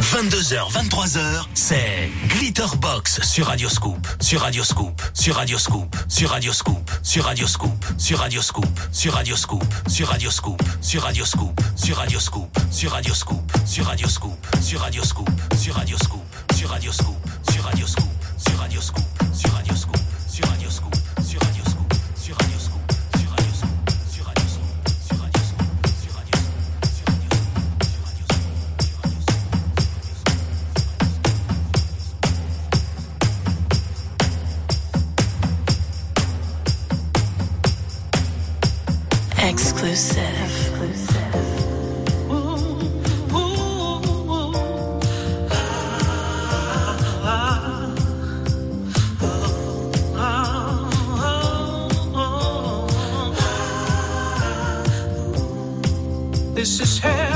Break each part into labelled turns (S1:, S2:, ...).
S1: 22h, 23h, c'est Glitterbox sur sur Radioscoop, sur Radioscoop, sur Radioscoop, sur Radioscoop, sur Radioscoop, sur Radioscoop, sur Radioscoop, sur Radioscoop, sur Radioscoop, sur Radioscoop, sur Radioscoop, sur Radioscoop, sur Radioscoop, sur Radioscoop, sur Radioscoop, sur Radioscoop, sur Radioscoop, sur exclusive.
S2: This is hell.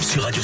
S1: Sur Radio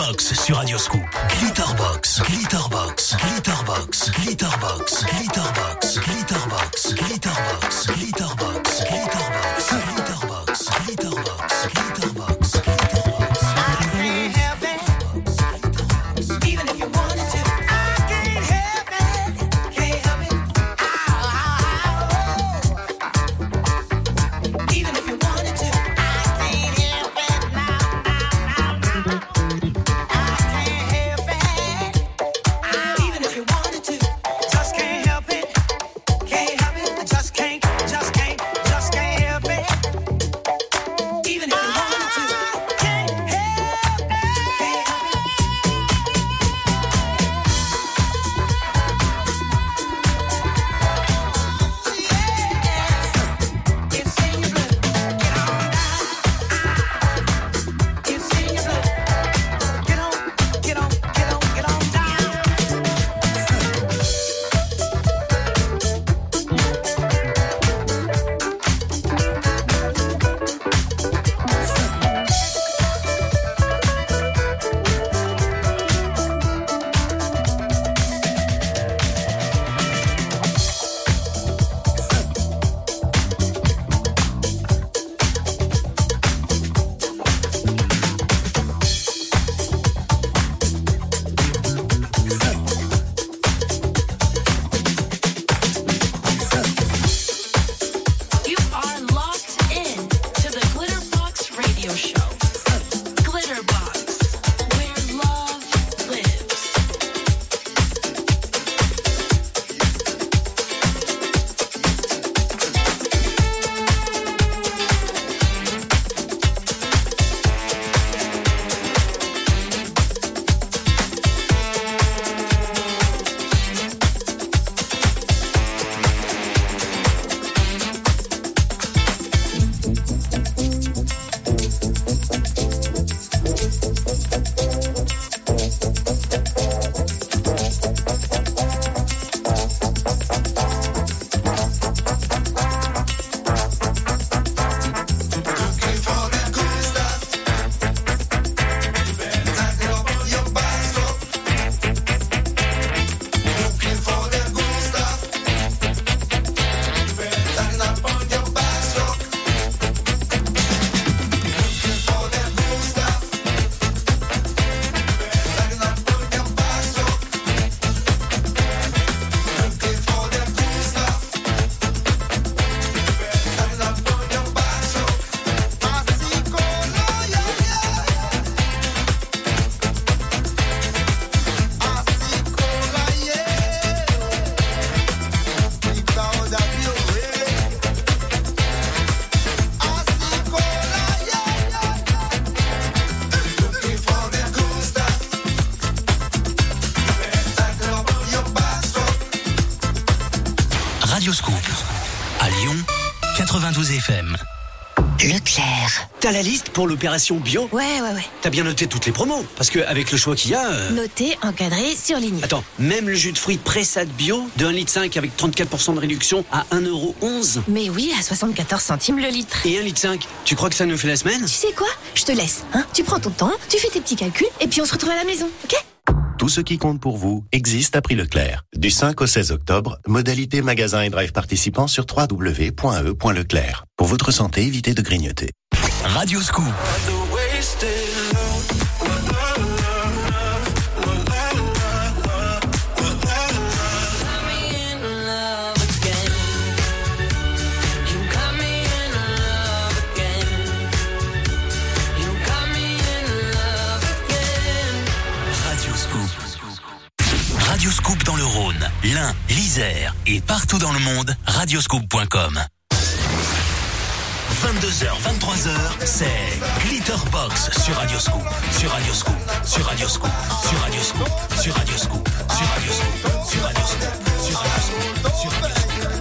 S1: Scoop.
S3: sur Radioscoop. Glitterbox, Glitterbox,
S4: la liste pour l'opération bio
S5: Ouais, ouais, ouais.
S4: T'as bien noté toutes les promos Parce qu'avec le choix qu'il y a... euh,
S5: Noté, encadré, surligné.
S4: Attends, même le jus de fruits Pressade Bio de 1,5 litre avec 34% de réduction à 1,11€
S5: Mais oui, à 74 centimes le litre.
S4: Et 1,5 litre, tu crois que ça nous fait la semaine?
S5: Tu sais quoi? Je te laisse, hein Tu prends ton temps, tu fais tes petits calculs, et puis on se retrouve à la maison, ok?
S6: Tout ce qui compte pour vous existe à prix Leclerc. Du 5 au 16 octobre, modalité magasin et drive participants sur www.e.leclerc. Pour votre santé, évitez de grignoter.
S1: Radio Scoop. Radio Scoop. Radio Scoop dans le Rhône, l'Ain, l'Isère et partout dans le monde, radioscoop.com. 22h, 23h, c'est Glitterbox sur Radio Scoop, sur Radio Scoop, sur Radio Scoop, sur Radio Scoop, sur Radio Scoop, sur Radio Scoop, sur Radio Scoop, sur Radio Scoop, sur Radio Scoop, sur Radio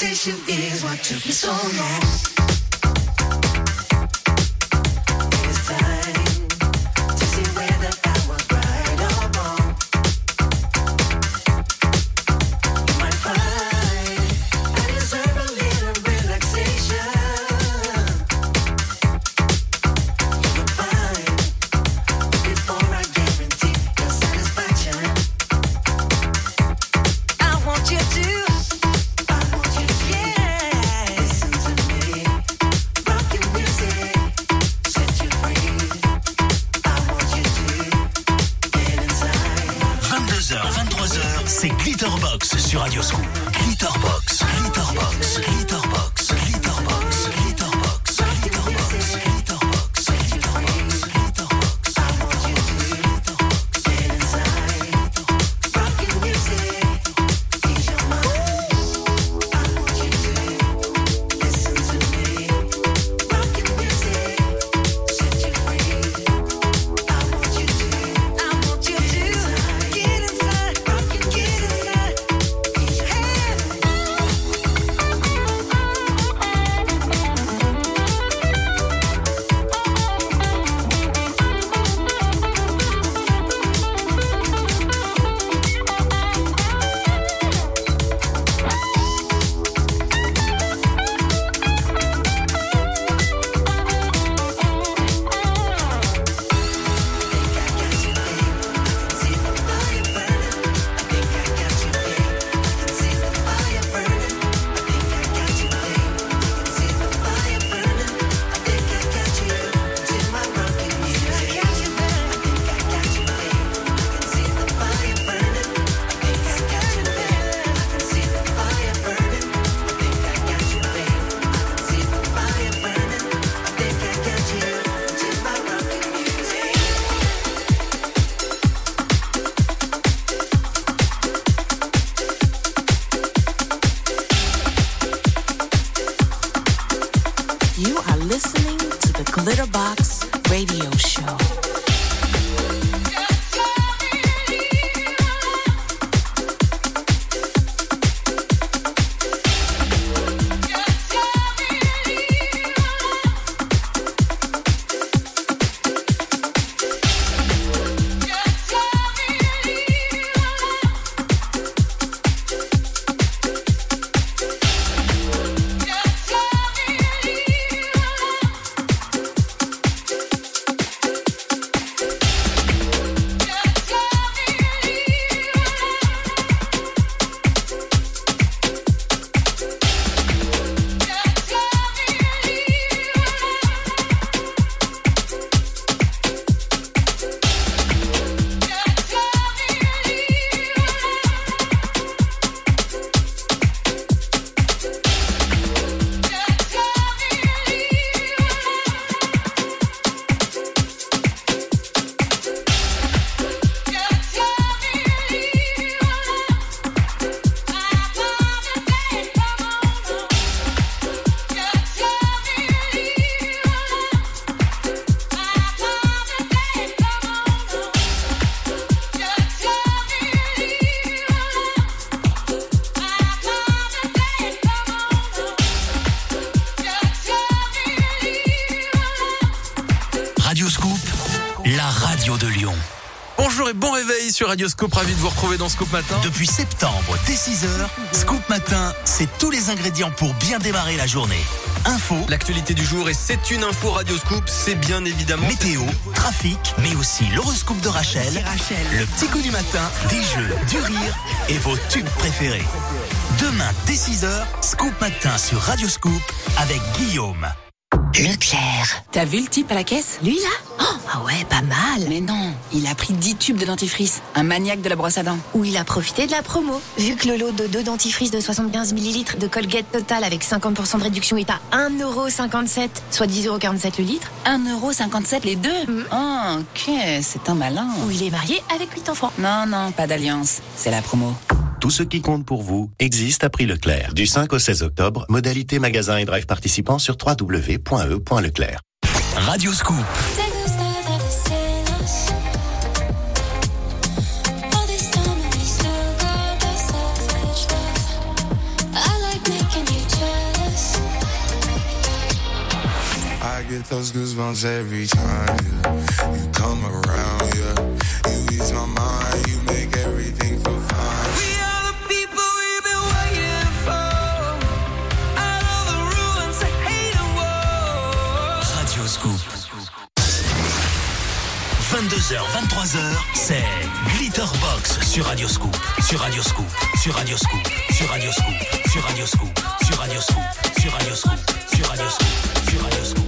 S1: expectation is what
S7: took me so long. Sur Radioscope, ravi de vous retrouver dans Scoop Matin.
S1: Depuis septembre, dès 6h, Scoop Matin, c'est tous les ingrédients pour bien démarrer la journée. Info,
S7: L'actualité du jour et c'est une info Radioscoop, c'est bien évidemment...
S1: météo, trafic, mais aussi l'horoscope de Rachel, le petit coup du matin, des jeux, du rire et vos tubes préférés. Demain, dès 6h, Scoop Matin sur Radioscoop avec Guillaume.
S5: Leclerc.
S8: T'as vu le type à la caisse?
S5: Lui là? Oh, Ah ouais, pas mal.
S8: Mais non, il a pris 10 tubes de dentifrice. Un maniaque de la brosse à dents.
S5: Ou il a profité de la promo. Vu que le lot de deux dentifrices de 75 ml de Colgate Total avec 50% de réduction est à 1,57€, soit 10,47€ le litre.
S8: 1,57€ les deux? Oh, ok, c'est un malin.
S5: Ou il est marié avec 8 enfants.
S8: Non, non, pas d'alliance. C'est la promo.
S6: Tout ce qui compte pour vous existe à prix Leclerc. Du 5 au 16 octobre, modalité magasin et drive participants sur www.e.leclerc.
S1: Radio Scoop.
S9: I get those goosebumps every time yeah. you come around. Yeah, you ease my mind, you
S1: 22h, 23h, c'est Glitterbox sur Radio Scoop, sur Radio Scoop, sur Radio Scoop, sur Radio Scoop, sur Radio Scoop, sur Radio Scoop, sur Radio Scoop, sur Radio Scoop, sur Radio Scoop,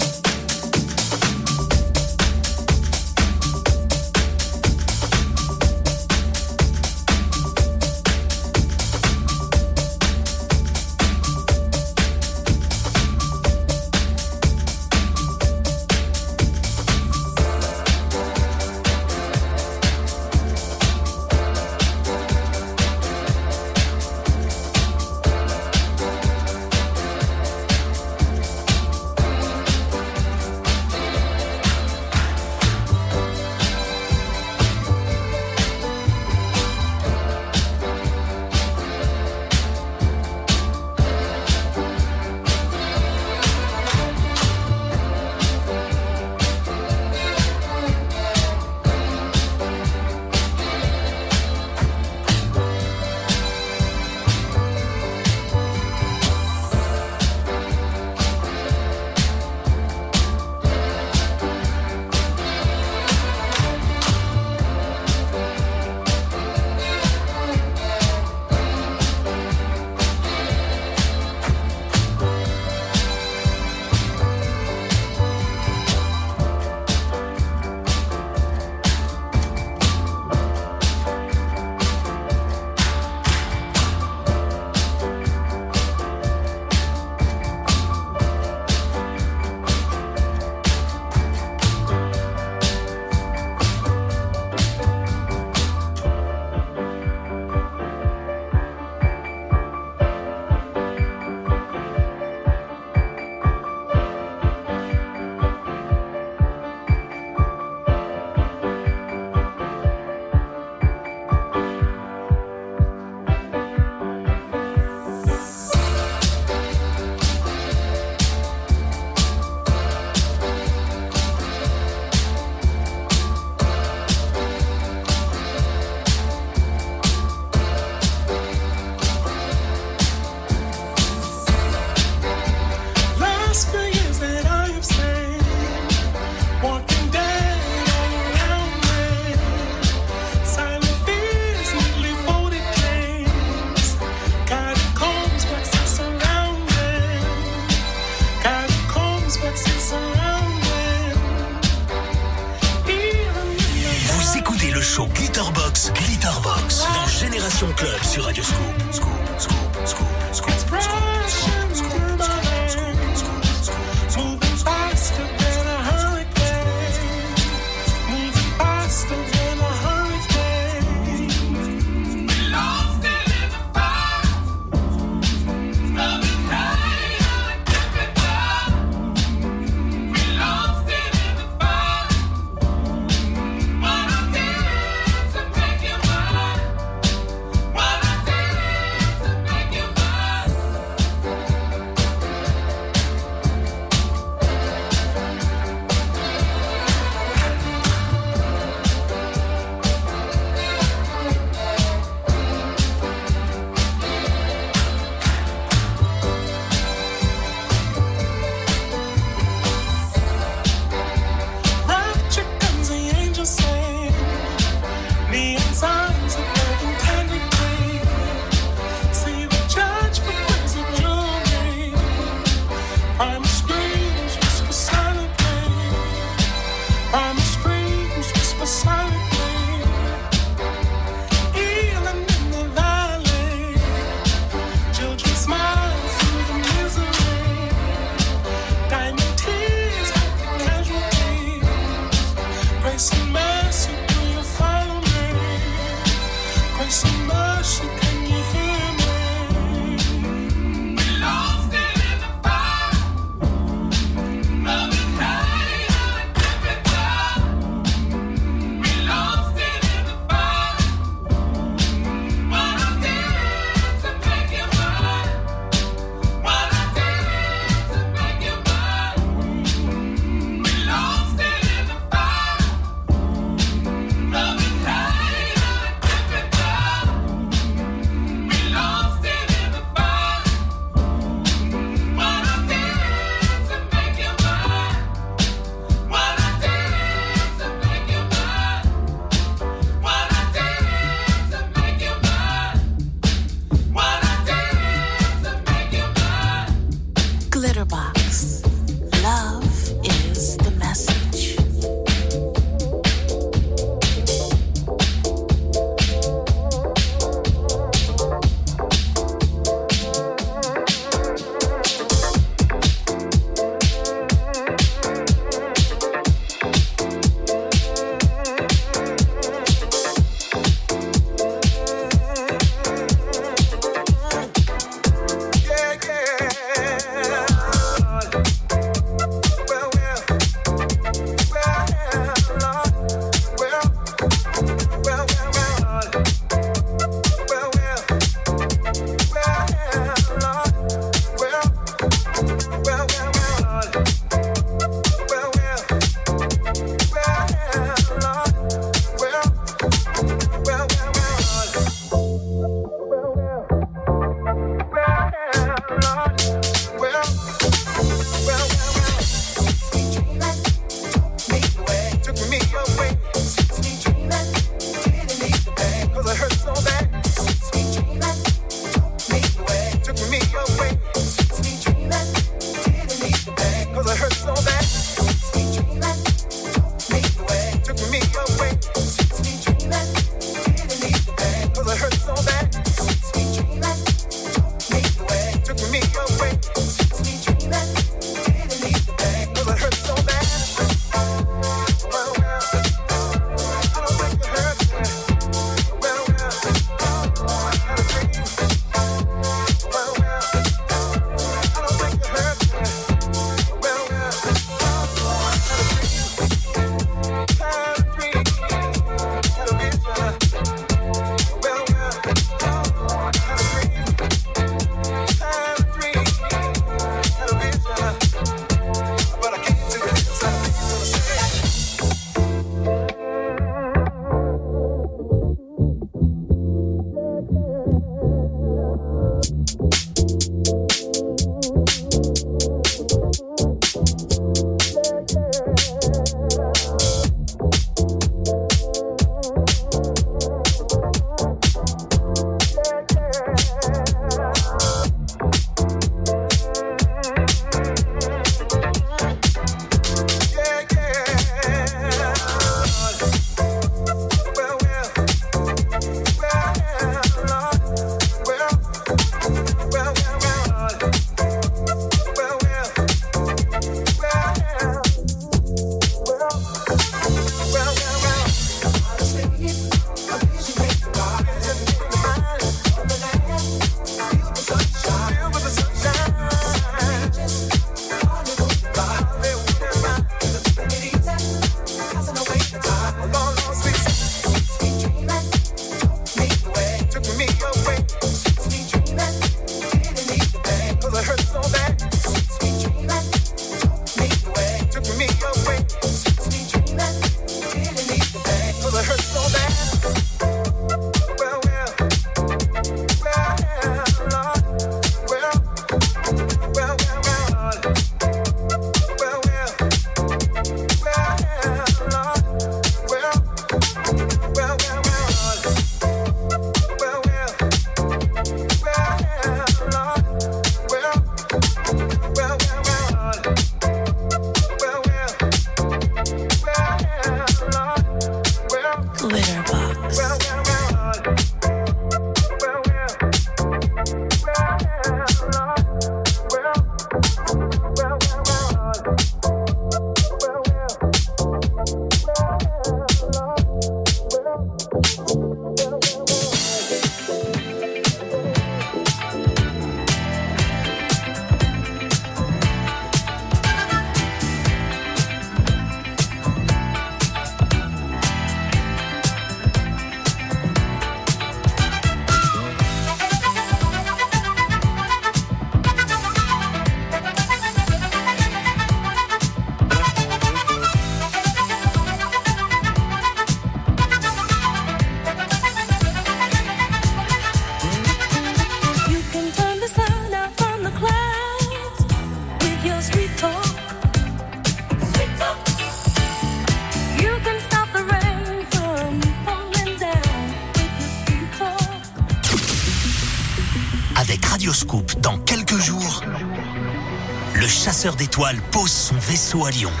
S1: d'étoiles pose son vaisseau à Lyon.
S10: «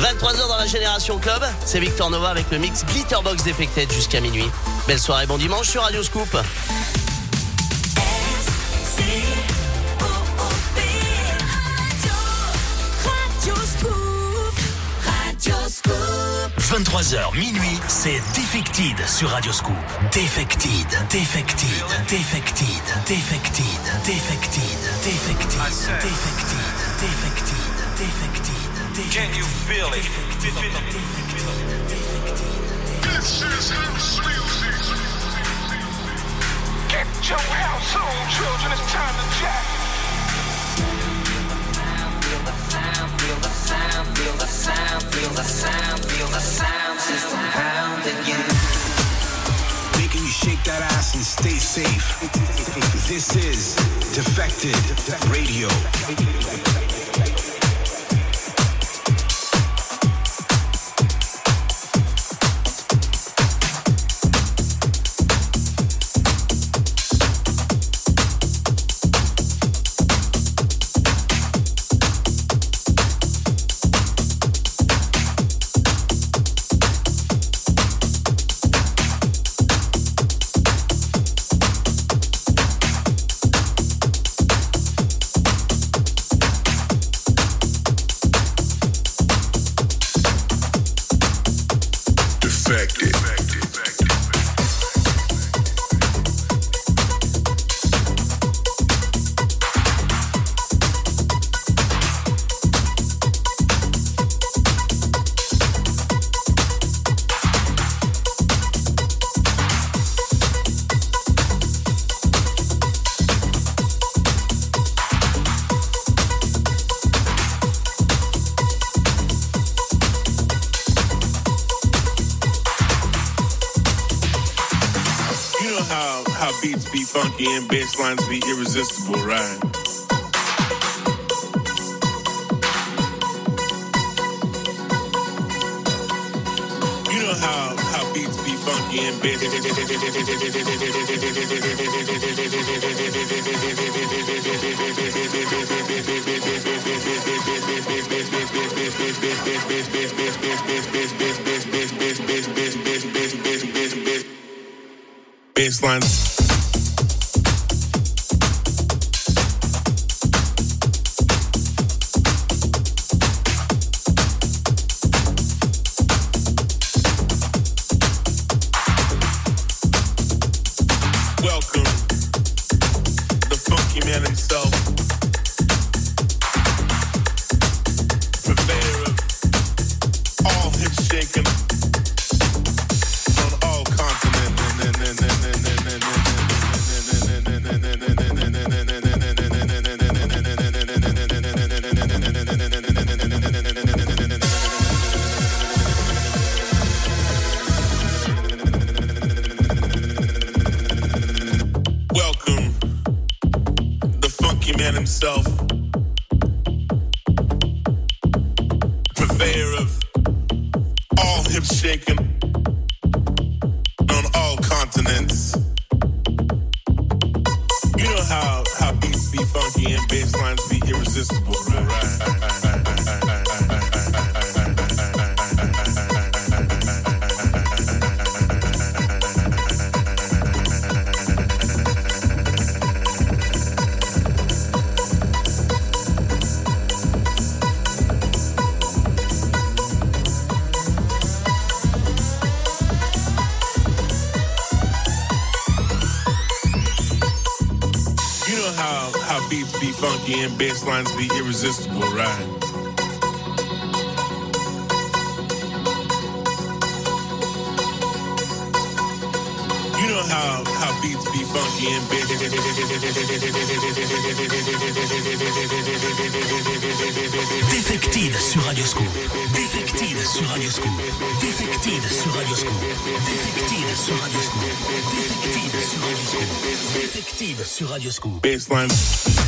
S10: 23h dans la Génération Club, c'est Victor Nova avec le mix Glitterbox Defected jusqu'à minuit. Belle soirée, bon dimanche sur Radio
S1: 23h minuit, c'est Defected sur Radio Scoop. Defected, Defected, Defected, Defected, Defected, Defected, Defected, Defected, Defected, Can you feel it? This is house music. Get your house on, children. It's time to jack. Feel the sound, feel the sound, feel the sound, feel the sound system pounding you. Making you shake that ass and stay safe. This is Defected Radio. Lines be irresistible, right? You know how, how beats be funky and bass. Baselines.
S11: Hips shaking on all continents. You know how how beats be funky and bass lines be irresistible, You beats be funky and bass lines be irresistible, right? You know how how beats be funky and
S1: Défected sur Radioscope. Défected sur Radioscope. Défected sur Radioscope. Défected sur Radioscope. Défected sur Radioscope. Défected sur Radioscope.
S11: Baseline.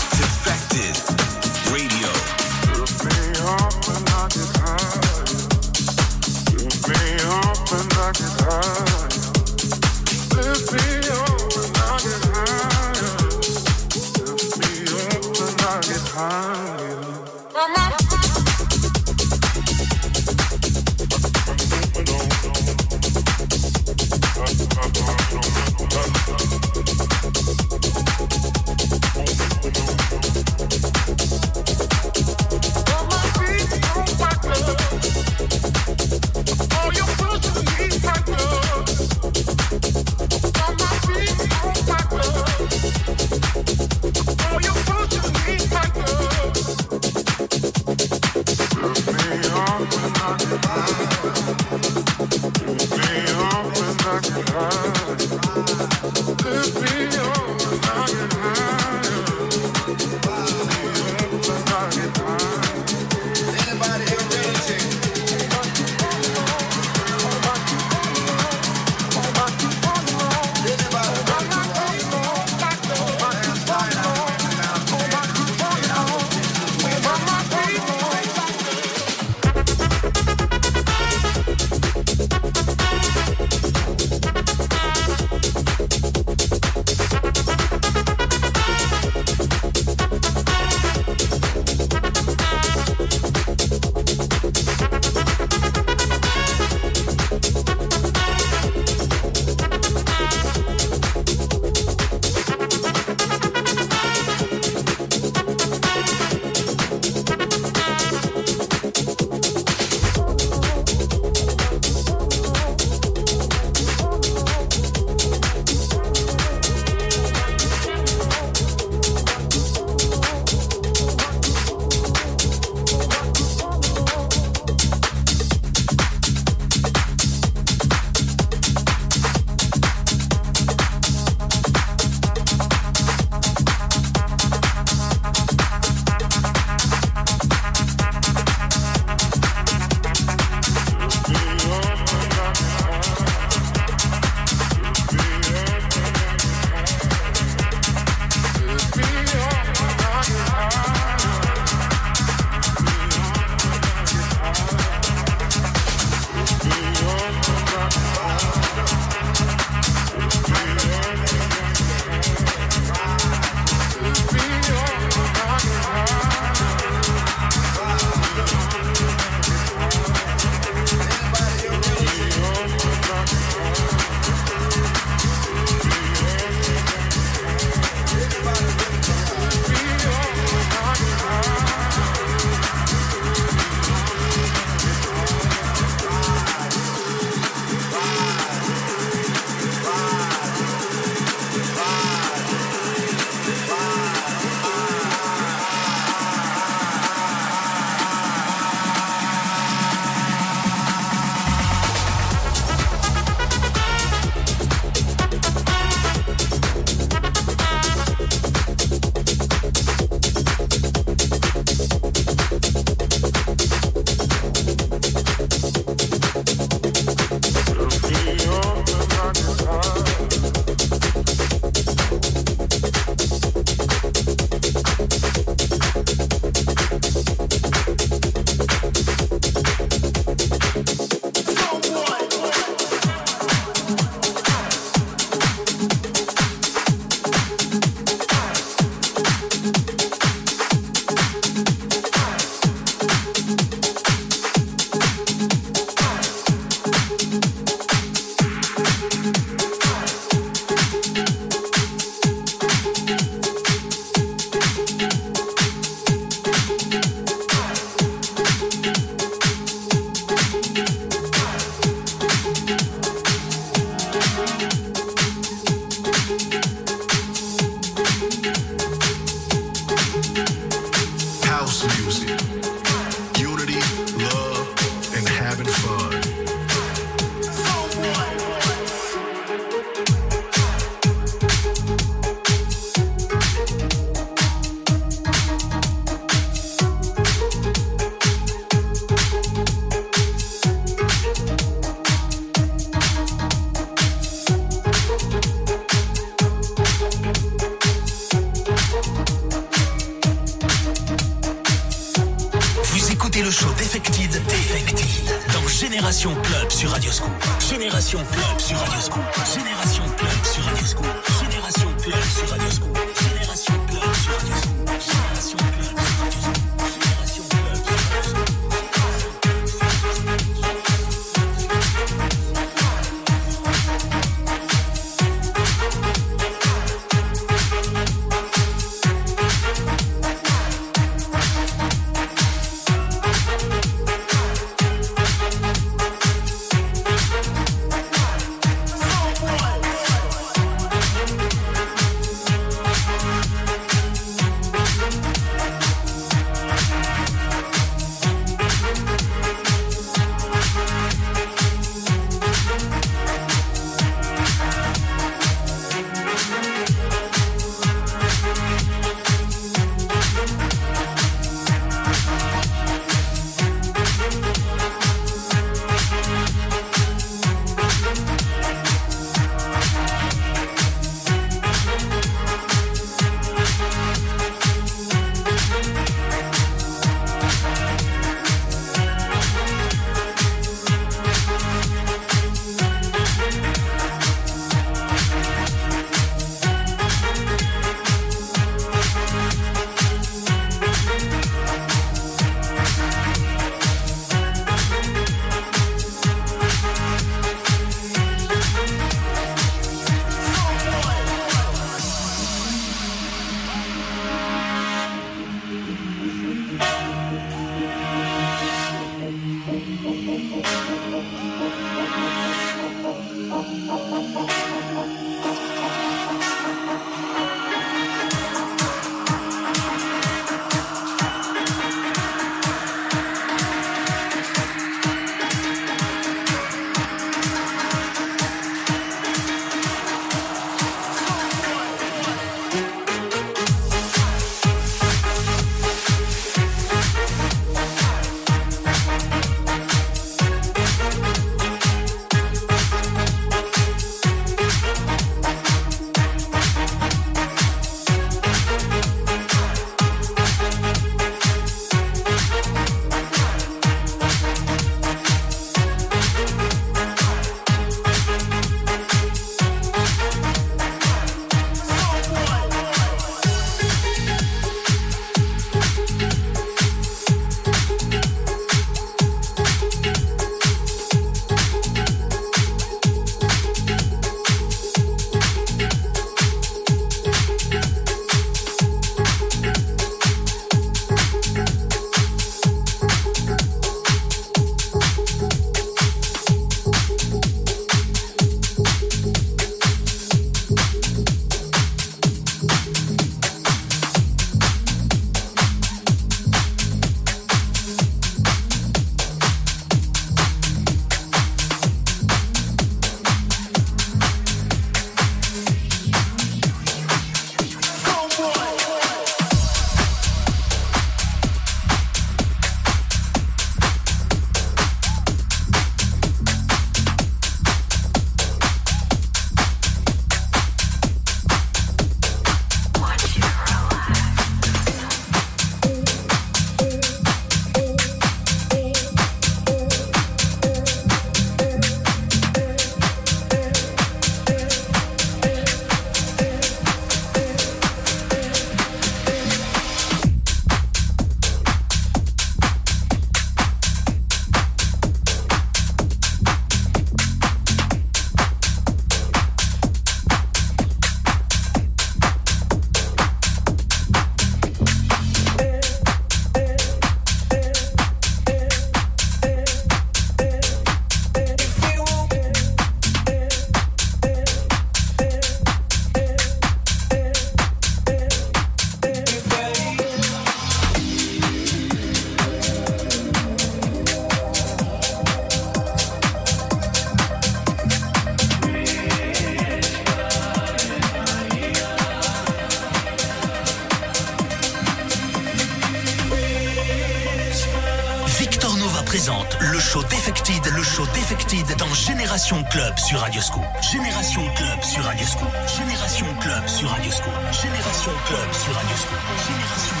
S1: Le show Defected dans Génération Club sur Radioscope. Génération Club sur Radioscope. Génération Club sur Radioscope. Génération Club sur Radioscope. Génération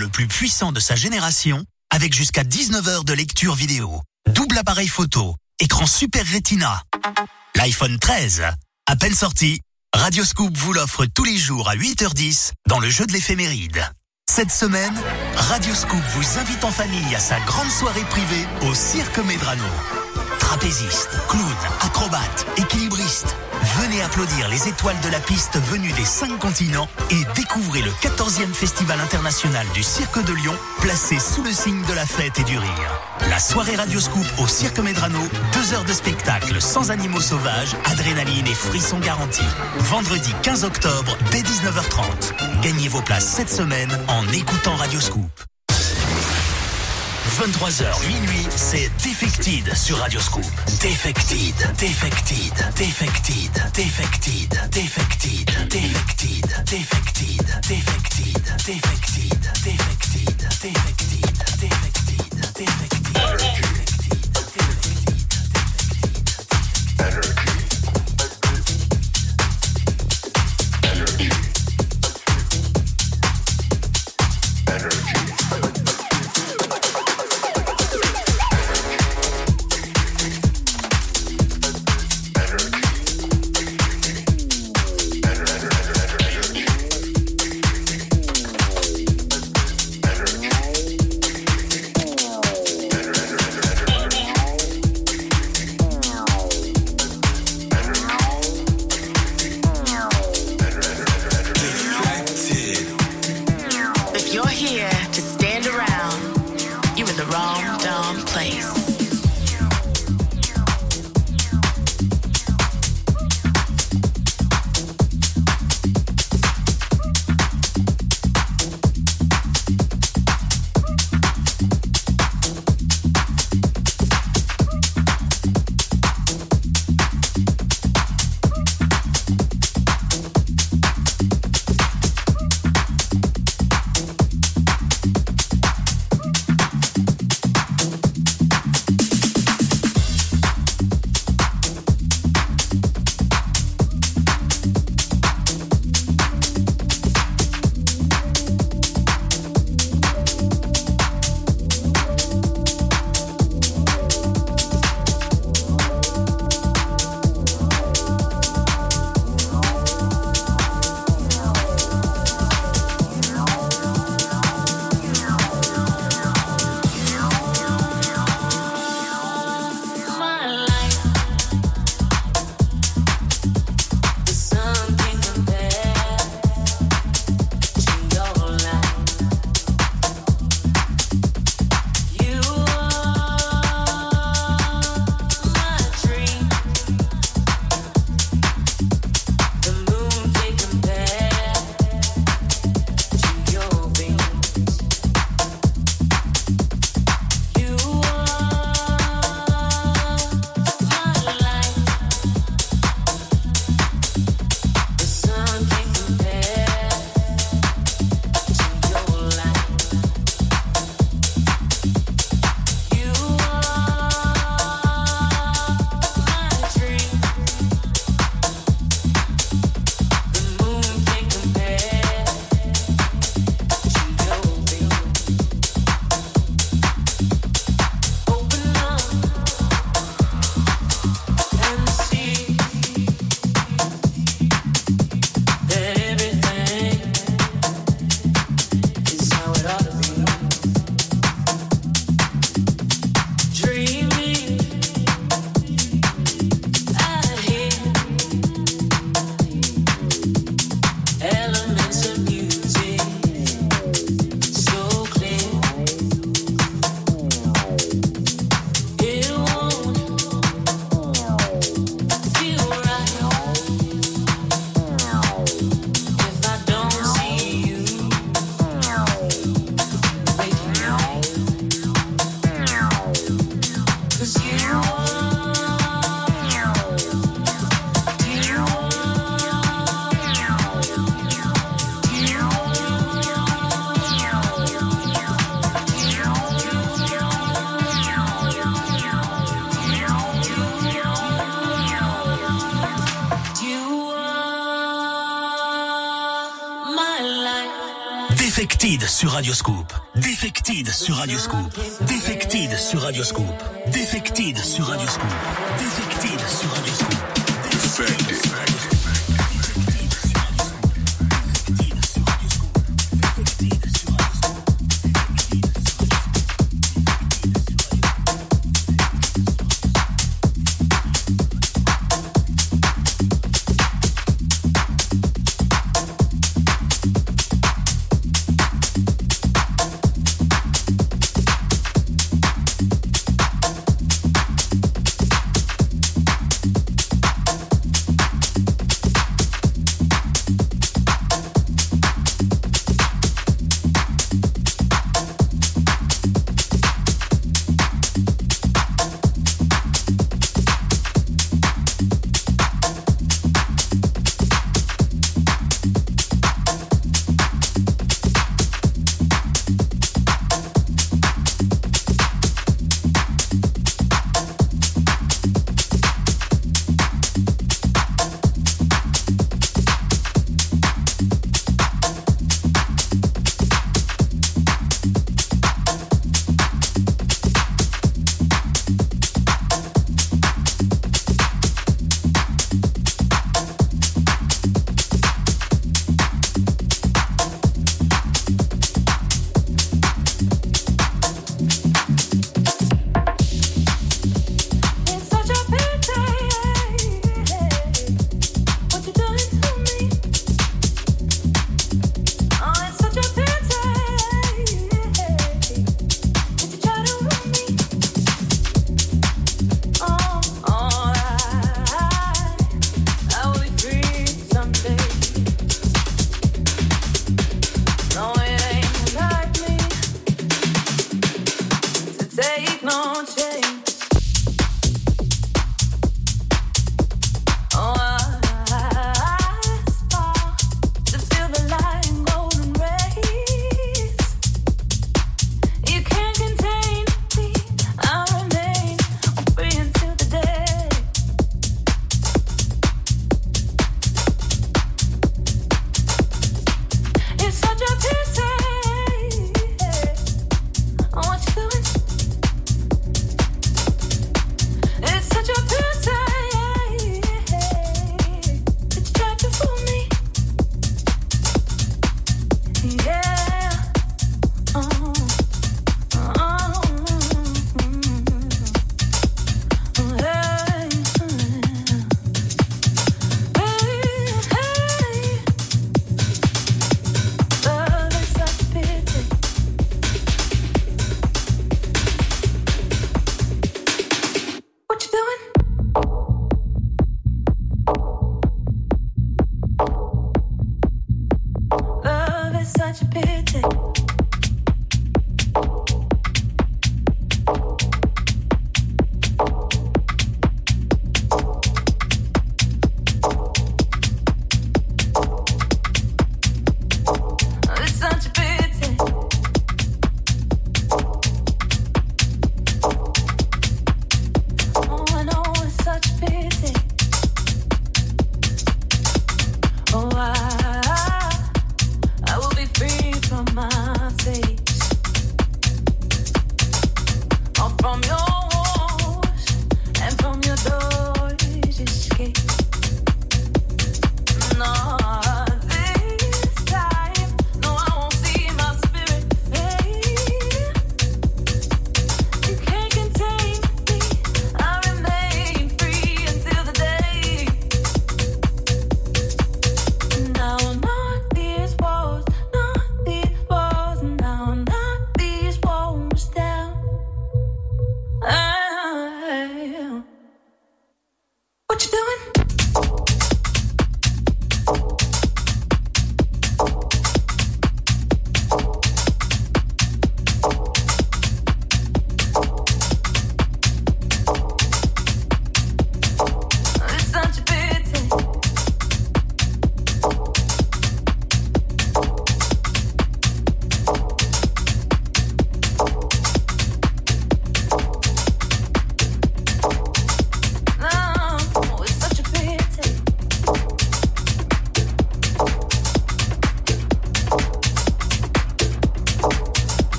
S1: le plus puissant de sa génération avec jusqu'à 19 heures de lecture vidéo. Double appareil photo, écran Super Retina. L'iPhone 13, à peine sorti, Radioscoop vous l'offre tous les jours à 8h10 dans le jeu de l'éphéméride. Cette semaine, Radioscoop vous invite en famille à sa grande soirée privée au Cirque Medrano. Trapézistes, clowns, acrobates, équilibristes. Venez applaudir les étoiles de la piste venues des cinq continents et découvrez le 14e Festival international du Cirque de Lyon, placé sous le signe de la fête et du rire. La soirée Radioscoop au Cirque Medrano, deux heures de spectacle sans animaux sauvages, adrénaline et frissons garantis. Vendredi 15 octobre, dès 19h30. Gagnez vos places cette semaine en écoutant Radioscoop. 23h minuit, c'est Defected sur Radioscoop. Defected, Defected, Defected, Defected, Defected, Defected, Defected, Defected, Defected, Defected,
S12: sur Radioscoop. Defected sur Radioscoop. Defected sur Radioscoop. Defected sur Radioscoop.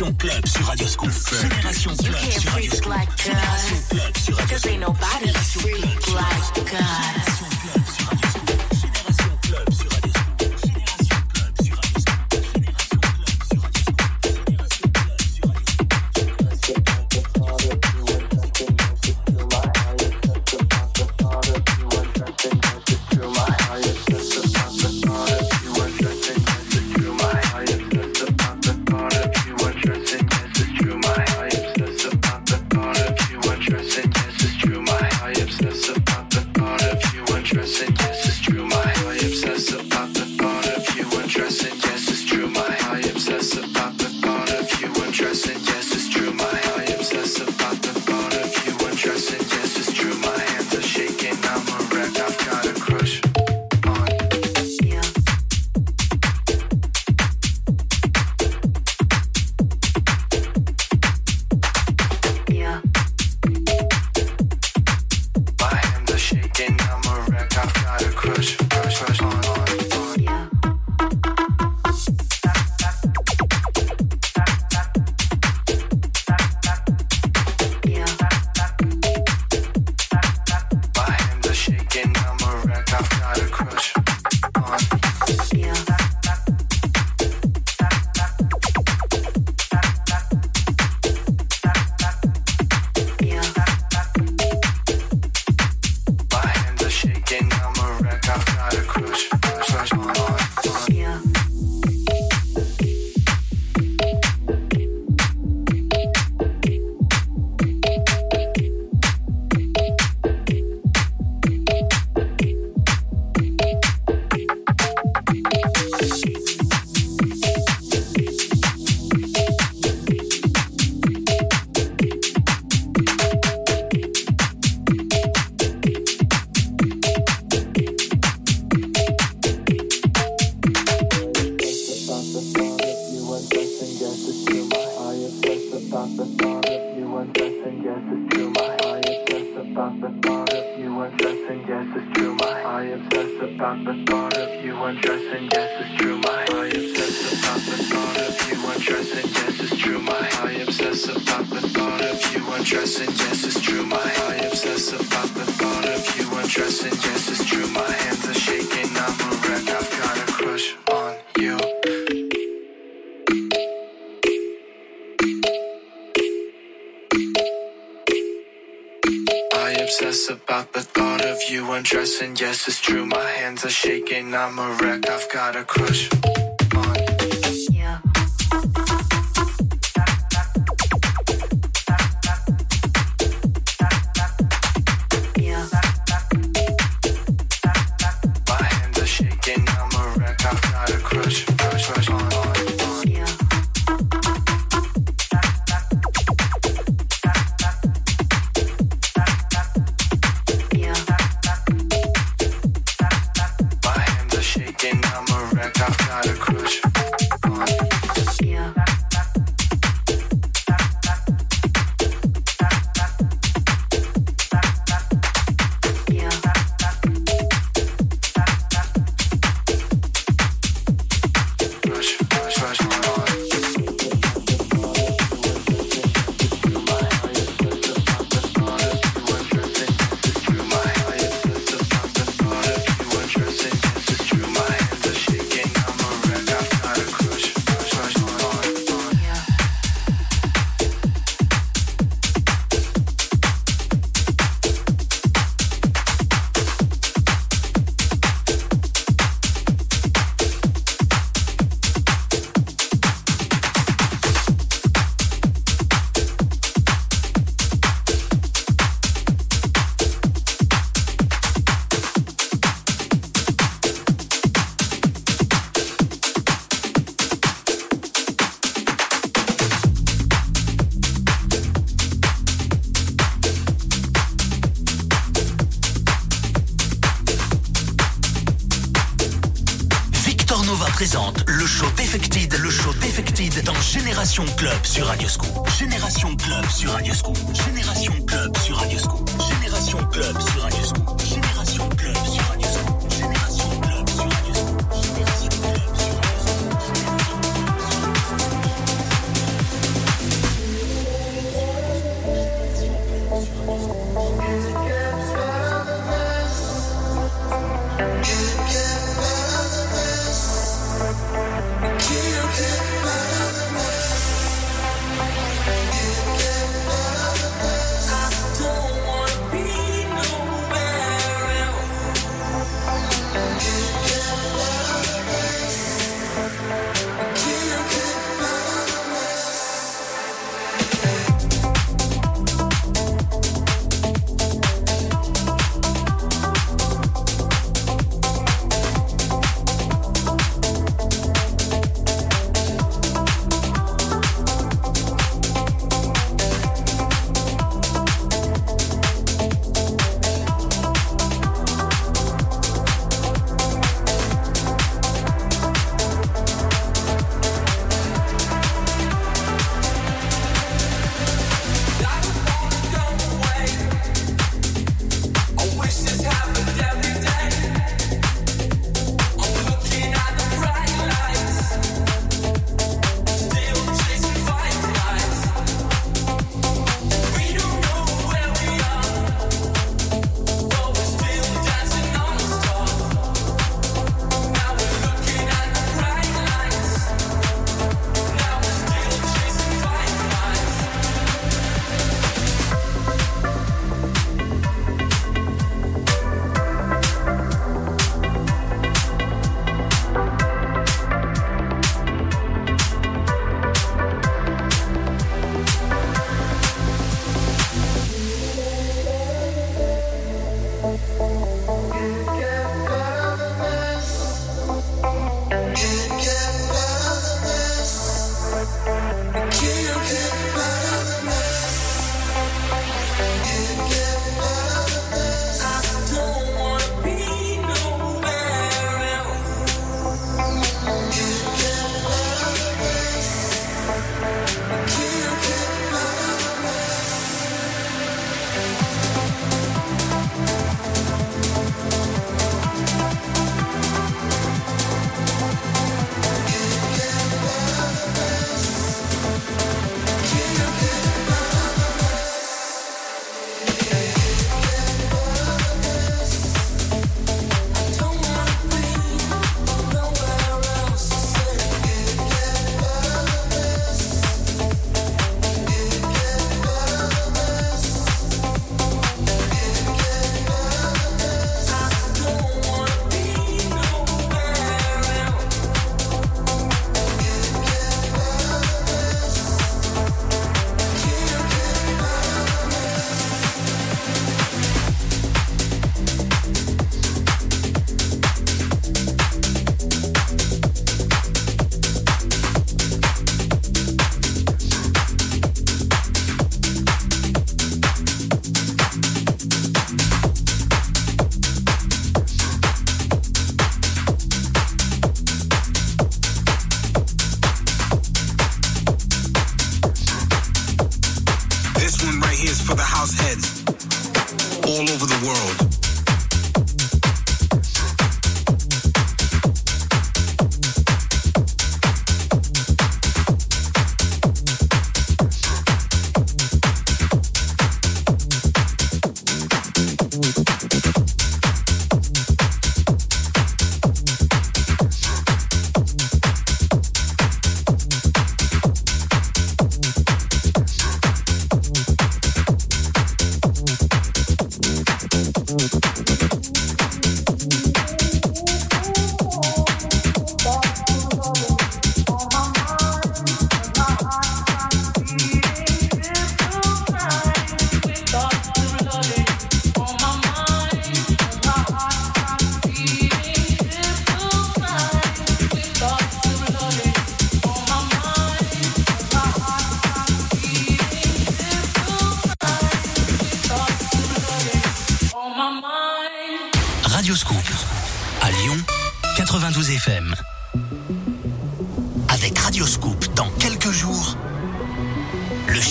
S13: Génération Club about the thought of you undressing. Yes, it's true. My I obsess about the thought of you undressing. Yes, it's true. My I obsess about the thought of you
S1: undressing. Yes, it's true. My
S14: I obsess about the thought of you undressing. Yes, it's true. My hands are shaking. I'm a wreck. I've got a crush on you. I obsess about the thought of you undressing. Yes, it's true hands are shaking, I'm a wreck, I've got a crush.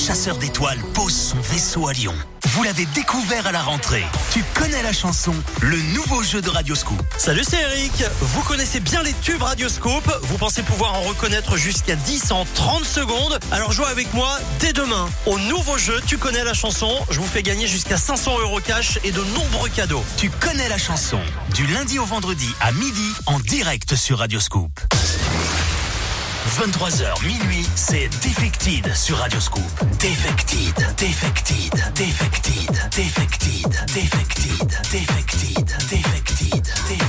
S1: Chasseur d'étoiles pose son vaisseau à Lyon. Vous l'avez découvert à la rentrée. Tu connais la chanson, le nouveau jeu de Radioscoop.
S15: Salut, c'est Eric. Vous connaissez bien les tubes Radioscope. Vous pensez pouvoir en reconnaître jusqu'à 10 en 30 secondes. Alors jouez avec moi dès demain au nouveau jeu Tu connais la chanson. Je vous fais gagner jusqu'à 500 euros cash et de nombreux cadeaux.
S1: Tu connais la chanson, du lundi au vendredi à midi en direct sur Radioscoop. 23h minuit, c'est Defected sur Radio Scoop. Defected, Defected, Defected, Defected, Defected, Defected, Defected, Defected.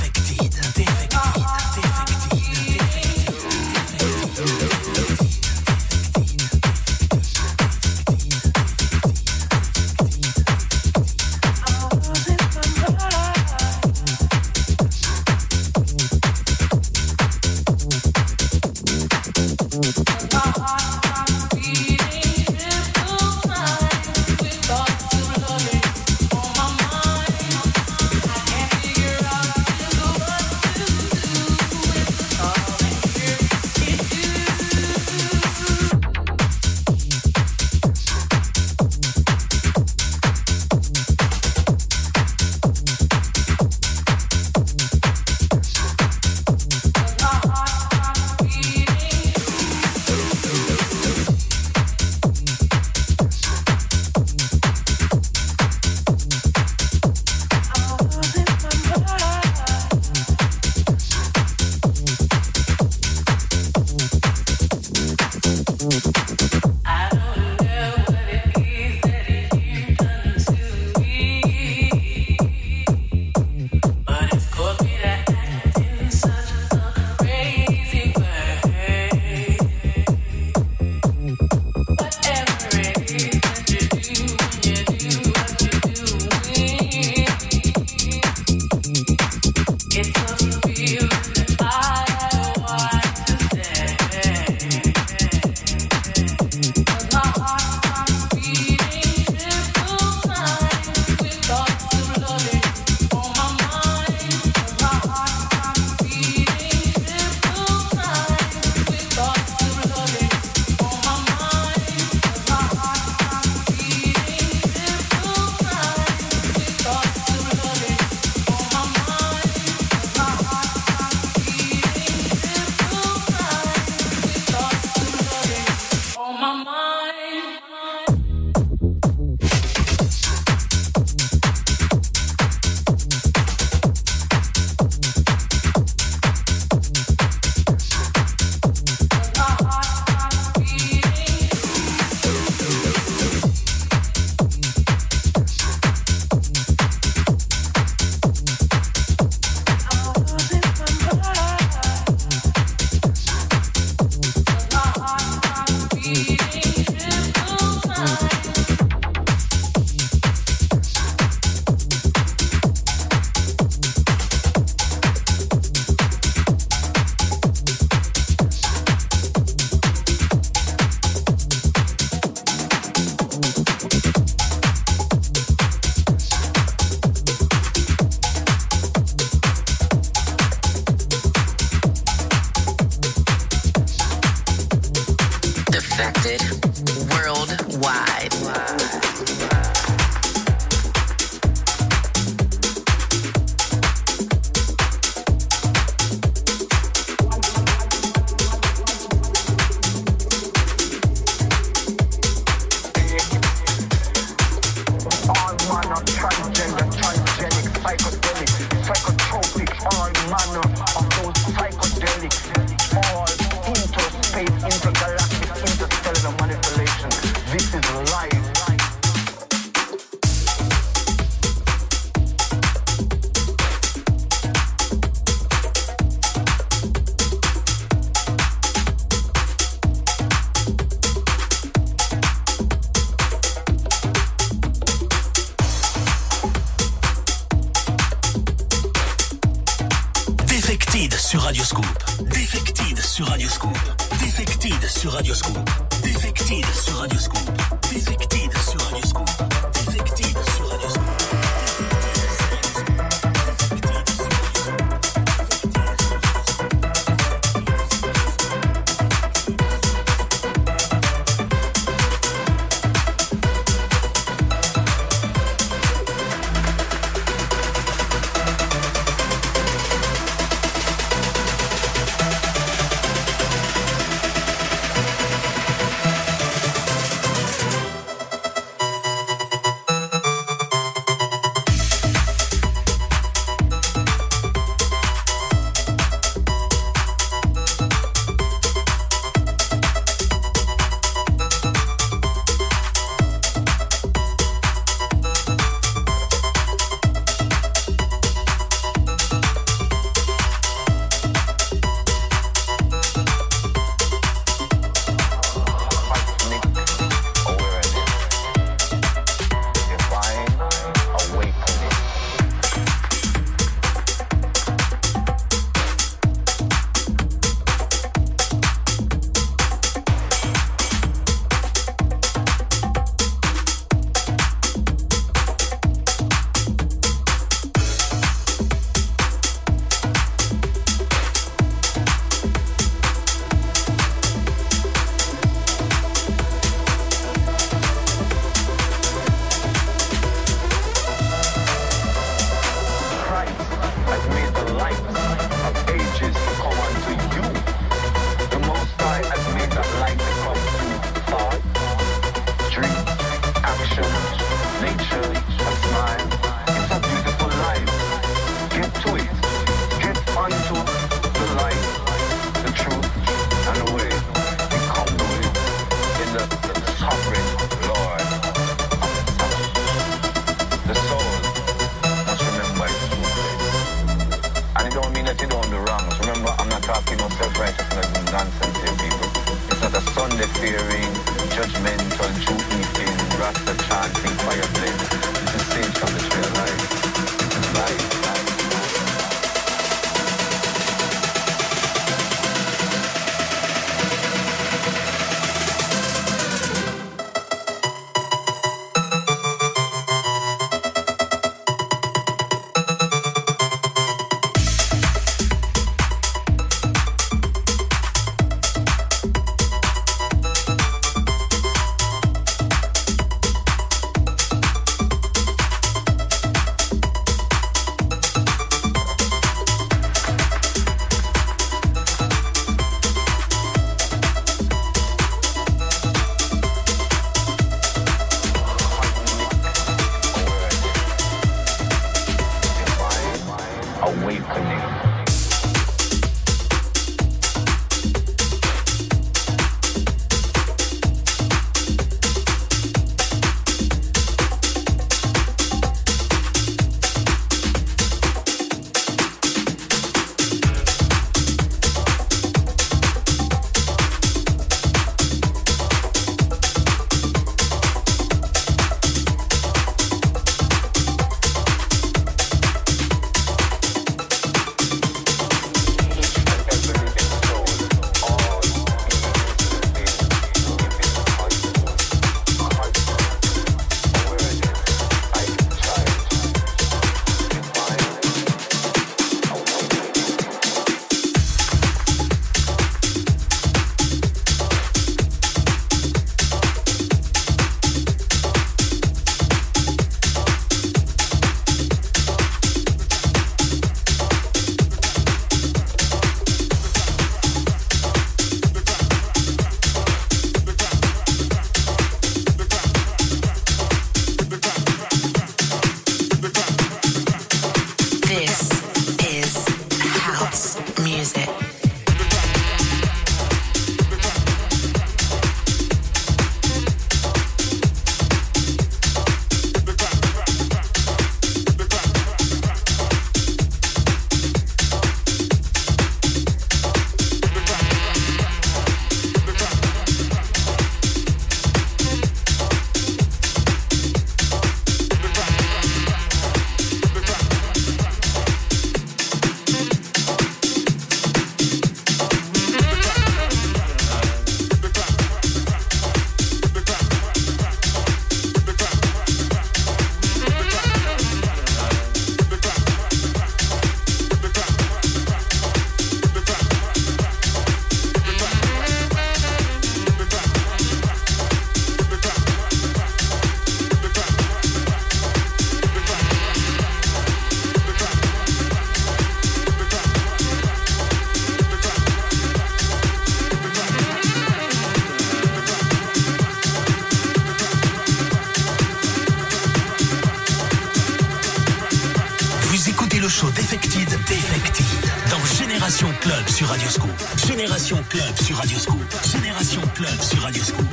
S1: sur Radioscoop. Génération Club sur Radioscoop. Génération Club sur Radioscoop.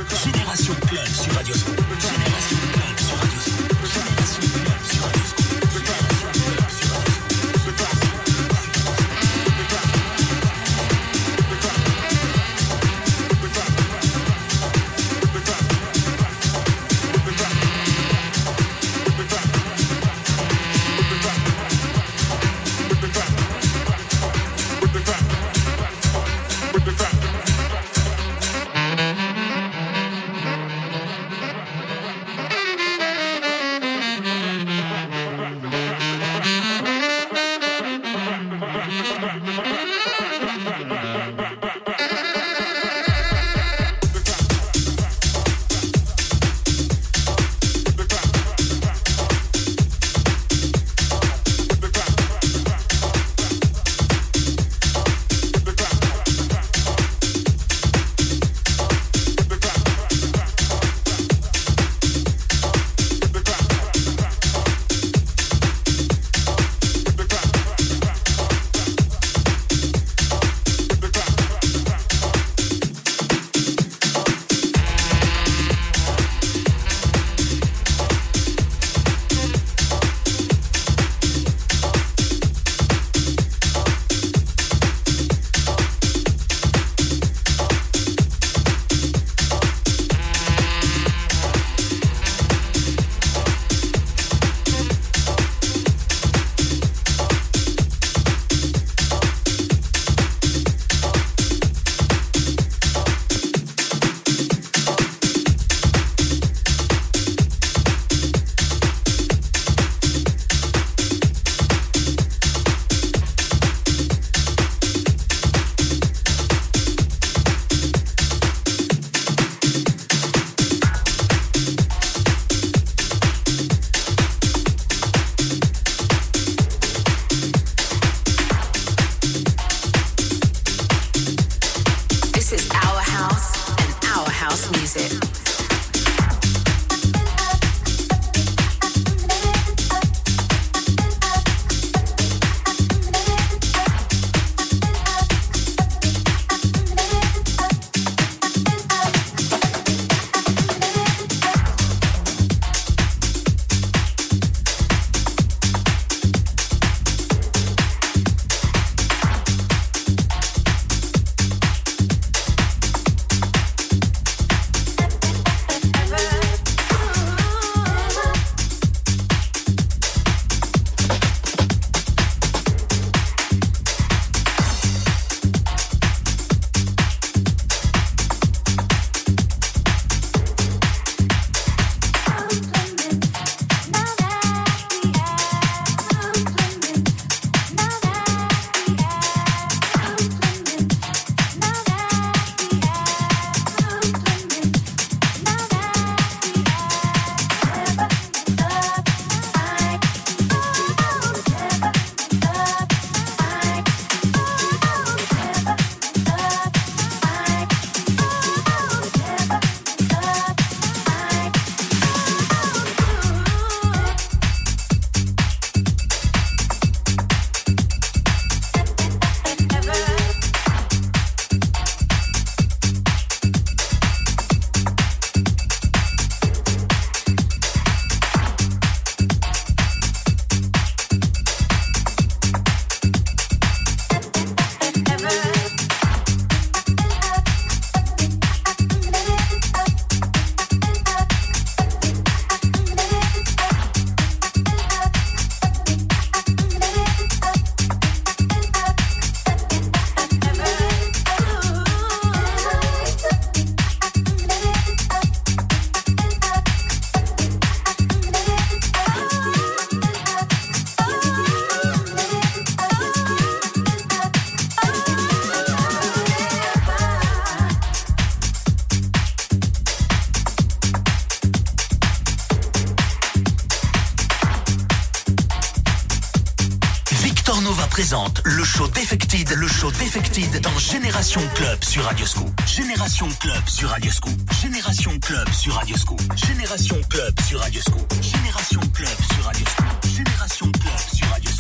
S1: Présente le show Defected, le show Defected dans Génération Club sur Radioscoop. Génération Club sur Radioscoop. Génération Club sur Radioscoop. Génération Club sur Radioscoop. Génération Club sur Radioscoop. Génération Club sur. Génération